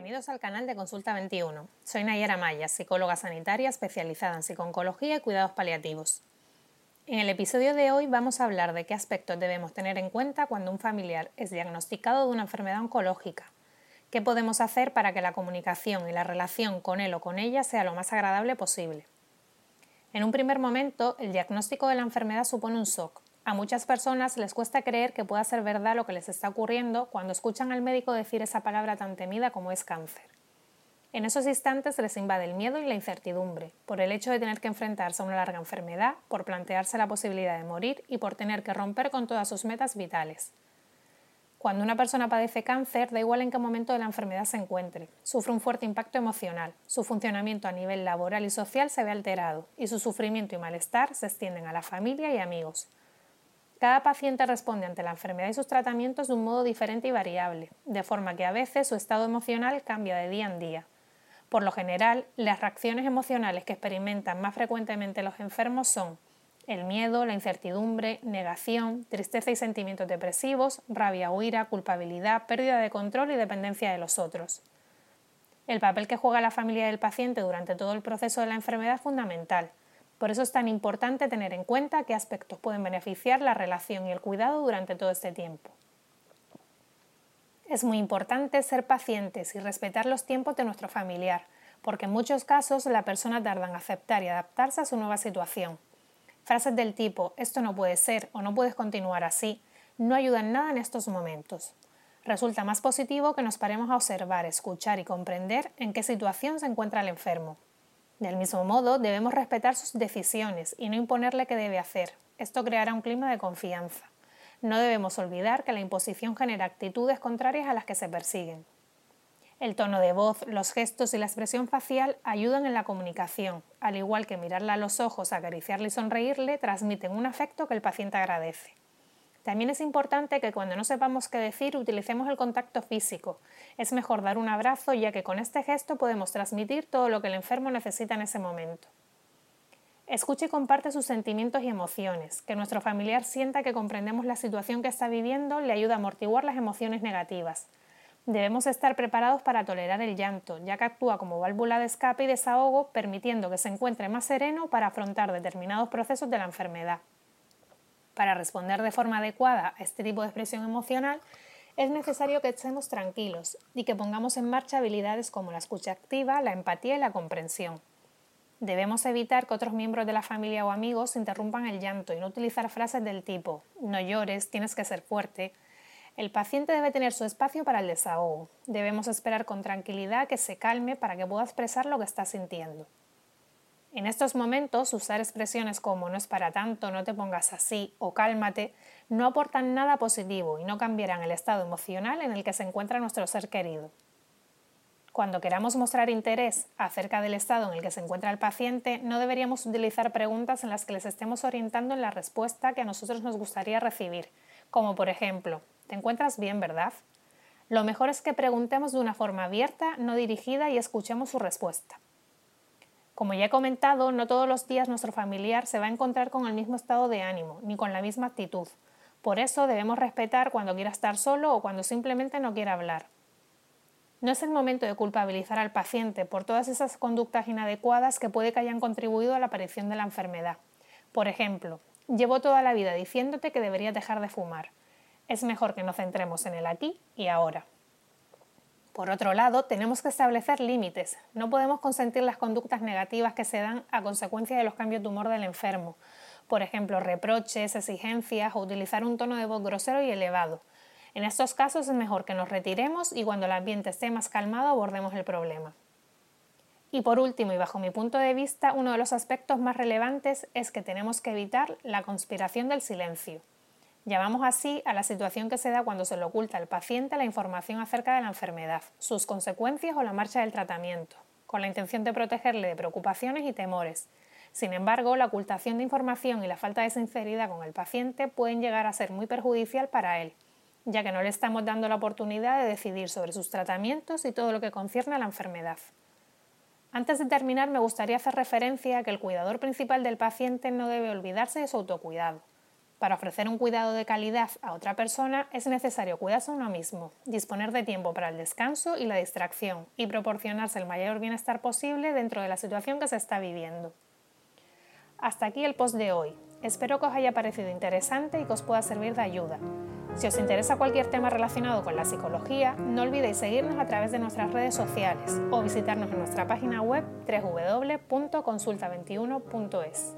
Bienvenidos al canal de Consulta 21. Soy Nayara Maya, psicóloga sanitaria especializada en psiconcología y cuidados paliativos. En el episodio de hoy vamos a hablar de qué aspectos debemos tener en cuenta cuando un familiar es diagnosticado de una enfermedad oncológica. ¿Qué podemos hacer para que la comunicación y la relación con él o con ella sea lo más agradable posible? En un primer momento, el diagnóstico de la enfermedad supone un shock, a muchas personas les cuesta creer que pueda ser verdad lo que les está ocurriendo cuando escuchan al médico decir esa palabra tan temida como es cáncer. En esos instantes les invade el miedo y la incertidumbre, por el hecho de tener que enfrentarse a una larga enfermedad, por plantearse la posibilidad de morir y por tener que romper con todas sus metas vitales. Cuando una persona padece cáncer, da igual en qué momento de la enfermedad se encuentre, sufre un fuerte impacto emocional, su funcionamiento a nivel laboral y social se ve alterado, y su sufrimiento y malestar se extienden a la familia y amigos, cada paciente responde ante la enfermedad y sus tratamientos de un modo diferente y variable, de forma que a veces su estado emocional cambia de día en día. Por lo general, las reacciones emocionales que experimentan más frecuentemente los enfermos son el miedo, la incertidumbre, negación, tristeza y sentimientos depresivos, rabia o ira, culpabilidad, pérdida de control y dependencia de los otros. El papel que juega la familia del paciente durante todo el proceso de la enfermedad es fundamental, por eso es tan importante tener en cuenta qué aspectos pueden beneficiar la relación y el cuidado durante todo este tiempo. Es muy importante ser pacientes y respetar los tiempos de nuestro familiar, porque en muchos casos la persona tarda en aceptar y adaptarse a su nueva situación. Frases del tipo esto no puede ser o no puedes continuar así no ayudan nada en estos momentos. Resulta más positivo que nos paremos a observar, escuchar y comprender en qué situación se encuentra el enfermo, del mismo modo, debemos respetar sus decisiones y no imponerle qué debe hacer. Esto creará un clima de confianza. No debemos olvidar que la imposición genera actitudes contrarias a las que se persiguen. El tono de voz, los gestos y la expresión facial ayudan en la comunicación, al igual que mirarla a los ojos, acariciarle y sonreírle, transmiten un afecto que el paciente agradece. También es importante que cuando no sepamos qué decir utilicemos el contacto físico. Es mejor dar un abrazo ya que con este gesto podemos transmitir todo lo que el enfermo necesita en ese momento. Escuche y comparte sus sentimientos y emociones. Que nuestro familiar sienta que comprendemos la situación que está viviendo le ayuda a amortiguar las emociones negativas. Debemos estar preparados para tolerar el llanto, ya que actúa como válvula de escape y desahogo, permitiendo que se encuentre más sereno para afrontar determinados procesos de la enfermedad. Para responder de forma adecuada a este tipo de expresión emocional, es necesario que estemos tranquilos y que pongamos en marcha habilidades como la escucha activa, la empatía y la comprensión. Debemos evitar que otros miembros de la familia o amigos interrumpan el llanto y no utilizar frases del tipo no llores, tienes que ser fuerte. El paciente debe tener su espacio para el desahogo. Debemos esperar con tranquilidad que se calme para que pueda expresar lo que está sintiendo. En estos momentos, usar expresiones como no es para tanto, no te pongas así o cálmate no aportan nada positivo y no cambiarán el estado emocional en el que se encuentra nuestro ser querido. Cuando queramos mostrar interés acerca del estado en el que se encuentra el paciente, no deberíamos utilizar preguntas en las que les estemos orientando en la respuesta que a nosotros nos gustaría recibir, como por ejemplo, ¿te encuentras bien, verdad? Lo mejor es que preguntemos de una forma abierta, no dirigida y escuchemos su respuesta. Como ya he comentado, no todos los días nuestro familiar se va a encontrar con el mismo estado de ánimo, ni con la misma actitud. Por eso debemos respetar cuando quiera estar solo o cuando simplemente no quiera hablar. No es el momento de culpabilizar al paciente por todas esas conductas inadecuadas que puede que hayan contribuido a la aparición de la enfermedad. Por ejemplo, llevo toda la vida diciéndote que deberías dejar de fumar. Es mejor que nos centremos en el aquí y ahora. Por otro lado, tenemos que establecer límites. No podemos consentir las conductas negativas que se dan a consecuencia de los cambios de humor del enfermo. Por ejemplo, reproches, exigencias o utilizar un tono de voz grosero y elevado. En estos casos es mejor que nos retiremos y cuando el ambiente esté más calmado abordemos el problema. Y por último, y bajo mi punto de vista, uno de los aspectos más relevantes es que tenemos que evitar la conspiración del silencio. Llamamos así a la situación que se da cuando se le oculta al paciente la información acerca de la enfermedad, sus consecuencias o la marcha del tratamiento, con la intención de protegerle de preocupaciones y temores. Sin embargo, la ocultación de información y la falta de sinceridad con el paciente pueden llegar a ser muy perjudicial para él, ya que no le estamos dando la oportunidad de decidir sobre sus tratamientos y todo lo que concierne a la enfermedad. Antes de terminar, me gustaría hacer referencia a que el cuidador principal del paciente no debe olvidarse de su autocuidado Para ofrecer un cuidado de calidad a otra persona es necesario cuidarse a uno mismo, disponer de tiempo para el descanso y la distracción y proporcionarse el mayor bienestar posible dentro de la situación que se está viviendo. Hasta aquí el post de hoy. Espero que os haya parecido interesante y que os pueda servir de ayuda. Si os interesa cualquier tema relacionado con la psicología, no olvidéis seguirnos a través de nuestras redes sociales o visitarnos en nuestra página web www.consulta21.es.